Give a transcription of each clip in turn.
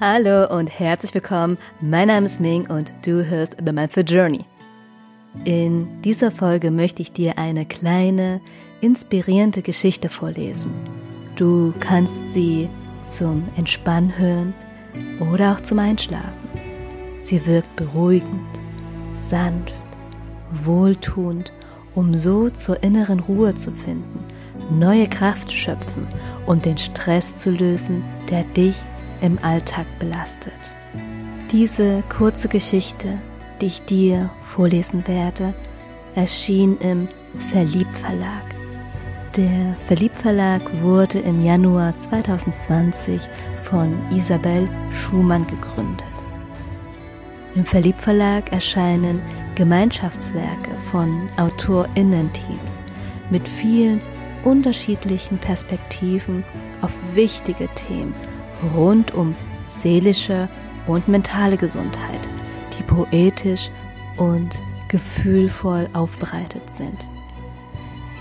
Hallo und herzlich willkommen. Mein Name ist Ming und du hörst The Mindful Journey. In dieser Folge möchte ich dir eine kleine, inspirierende Geschichte vorlesen. Du kannst sie zum Entspannen hören oder auch zum Einschlafen. Sie wirkt beruhigend, sanft, wohltuend, um so zur inneren Ruhe zu finden, neue Kraft schöpfen und den Stress zu lösen, der dich im Alltag belastet. Diese kurze Geschichte, die ich dir vorlesen werde, erschien im Verlieb Verlag. Der Verlieb Verlag wurde im Januar 2020 von Isabel Schumann gegründet. Im Verlieb Verlag erscheinen Gemeinschaftswerke von AutorInnen-Teams mit vielen unterschiedlichen Perspektiven auf wichtige Themen rund um seelische und mentale Gesundheit, die poetisch und gefühlvoll aufbereitet sind.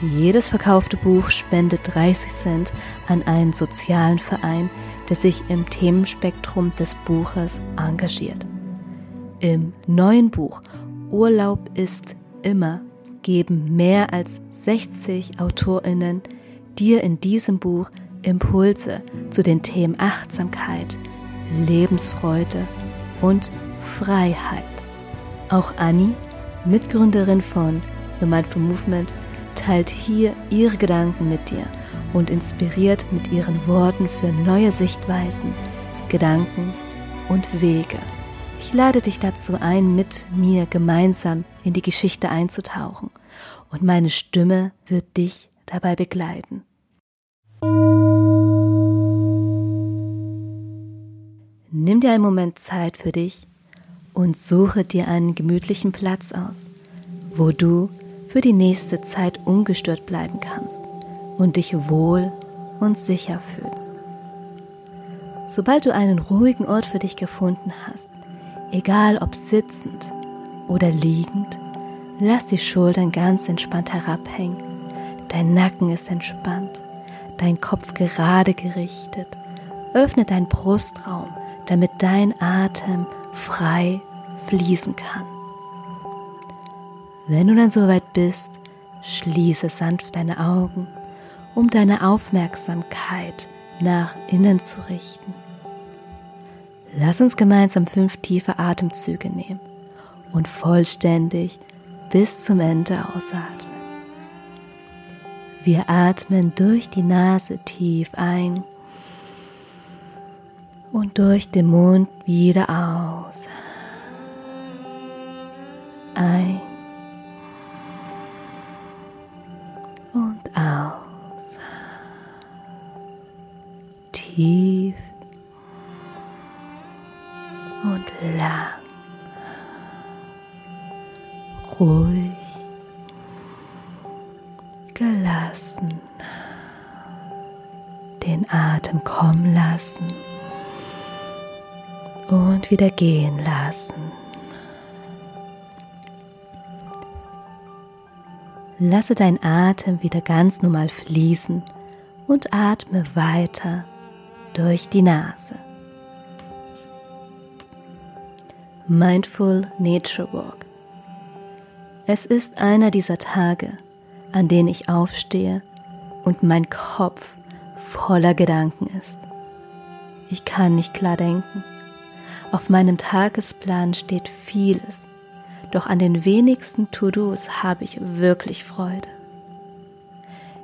Jedes verkaufte Buch spendet 30 Cent an einen sozialen Verein, der sich im Themenspektrum des Buches engagiert. Im neuen Buch Urlaub ist immer geben mehr als 60 Autorinnen dir in diesem Buch Impulse zu den Themen Achtsamkeit, Lebensfreude und Freiheit. Auch Annie, Mitgründerin von The Mindful Movement, teilt hier ihre Gedanken mit dir und inspiriert mit ihren Worten für neue Sichtweisen, Gedanken und Wege. Ich lade dich dazu ein, mit mir gemeinsam in die Geschichte einzutauchen und meine Stimme wird dich dabei begleiten. Dir einen Moment Zeit für dich und suche dir einen gemütlichen Platz aus, wo du für die nächste Zeit ungestört bleiben kannst und dich wohl und sicher fühlst. Sobald du einen ruhigen Ort für dich gefunden hast, egal ob sitzend oder liegend, lass die Schultern ganz entspannt herabhängen, dein Nacken ist entspannt, dein Kopf gerade gerichtet, öffne deinen Brustraum, damit dein Atem frei fließen kann. Wenn du dann soweit bist, schließe sanft deine Augen, um deine Aufmerksamkeit nach innen zu richten. Lass uns gemeinsam fünf tiefe Atemzüge nehmen und vollständig bis zum Ende ausatmen. Wir atmen durch die Nase tief ein und durch den Mund wieder aus. Ein und aus. Tief und lang. Ruhig. Gelassen. Den Atem kommen lassen und wieder gehen lassen. Lasse dein Atem wieder ganz normal fließen und atme weiter durch die Nase. Mindful Nature Walk. Es ist einer dieser Tage, an denen ich aufstehe und mein Kopf voller Gedanken ist. Ich kann nicht klar denken. Auf meinem Tagesplan steht vieles, doch an den wenigsten To-Dos habe ich wirklich Freude.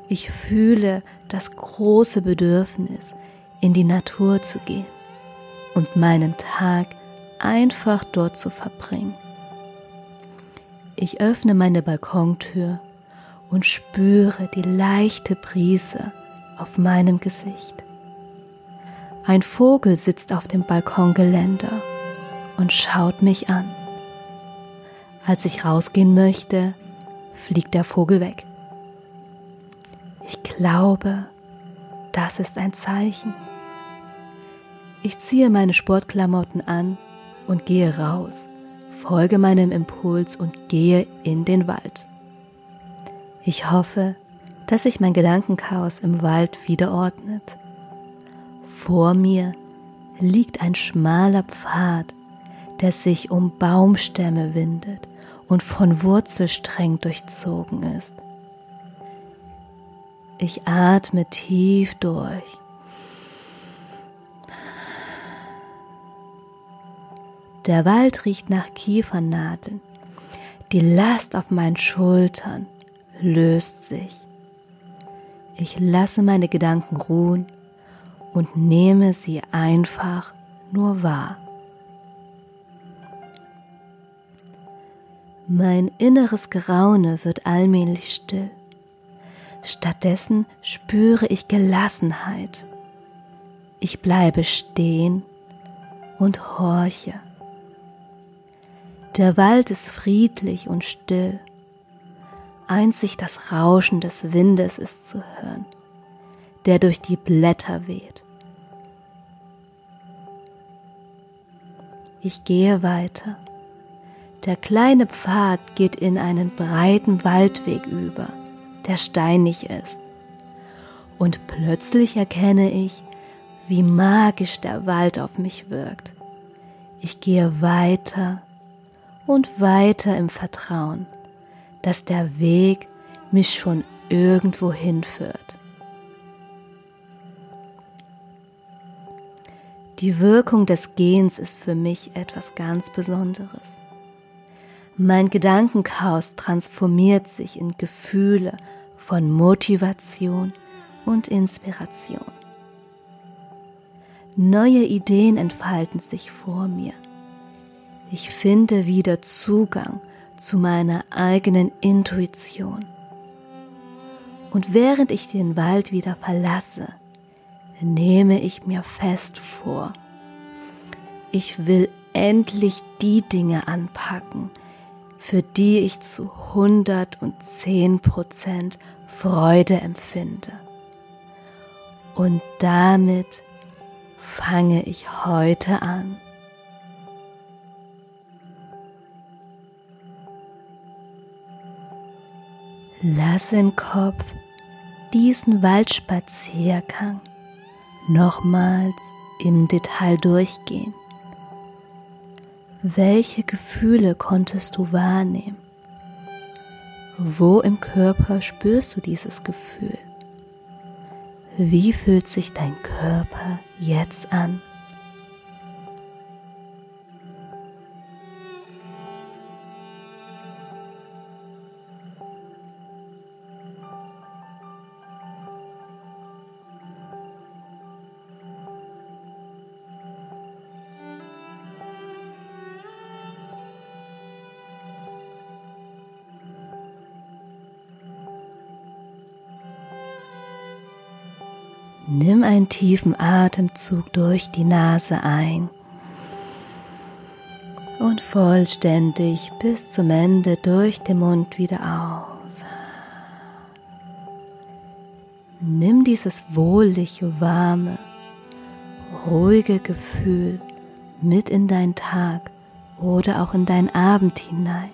Ich fühle das große Bedürfnis, in die Natur zu gehen und meinen Tag einfach dort zu verbringen. Ich öffne meine Balkontür und spüre die leichte Brise auf meinem Gesicht. Ein Vogel sitzt auf dem Balkongeländer und schaut mich an. Als ich rausgehen möchte, fliegt der Vogel weg. Ich glaube, das ist ein Zeichen. Ich ziehe meine Sportklamotten an und gehe raus, folge meinem Impuls und gehe in den Wald. Ich hoffe, dass sich mein Gedankenchaos im Wald wieder ordnet vor mir liegt ein schmaler Pfad, der sich um Baumstämme windet und von Wurzelsträngen durchzogen ist. Ich atme tief durch. Der Wald riecht nach Kiefernadeln. Die Last auf meinen Schultern löst sich. Ich lasse meine Gedanken ruhen und nehme sie einfach nur wahr. Mein inneres Geraune wird allmählich still. Stattdessen spüre ich Gelassenheit. Ich bleibe stehen und horche. Der Wald ist friedlich und still. Einzig das Rauschen des Windes ist zu hören, der durch die Blätter weht. Ich gehe weiter. Der kleine Pfad geht in einen breiten Waldweg über, der steinig ist. Und plötzlich erkenne ich, wie magisch der Wald auf mich wirkt. Ich gehe weiter und weiter im Vertrauen, dass der Weg mich schon irgendwo hinführt. Die Wirkung des Gehens ist für mich etwas ganz Besonderes. Mein Gedankenchaos transformiert sich in Gefühle von Motivation und Inspiration. Neue Ideen entfalten sich vor mir. Ich finde wieder Zugang zu meiner eigenen Intuition. Und während ich den Wald wieder verlasse, nehme ich mir fest vor, ich will endlich die Dinge anpacken, für die ich zu 110 Prozent Freude empfinde. Und damit fange ich heute an. Lasse im Kopf diesen Waldspaziergang nochmals im Detail durchgehen. Welche Gefühle konntest du wahrnehmen? Wo im Körper spürst du dieses Gefühl? Wie fühlt sich dein Körper jetzt an? Nimm einen tiefen Atemzug durch die Nase ein und vollständig bis zum Ende durch den Mund wieder aus. Nimm dieses wohlige, warme, ruhige Gefühl mit in deinen Tag oder auch in deinen Abend hinein.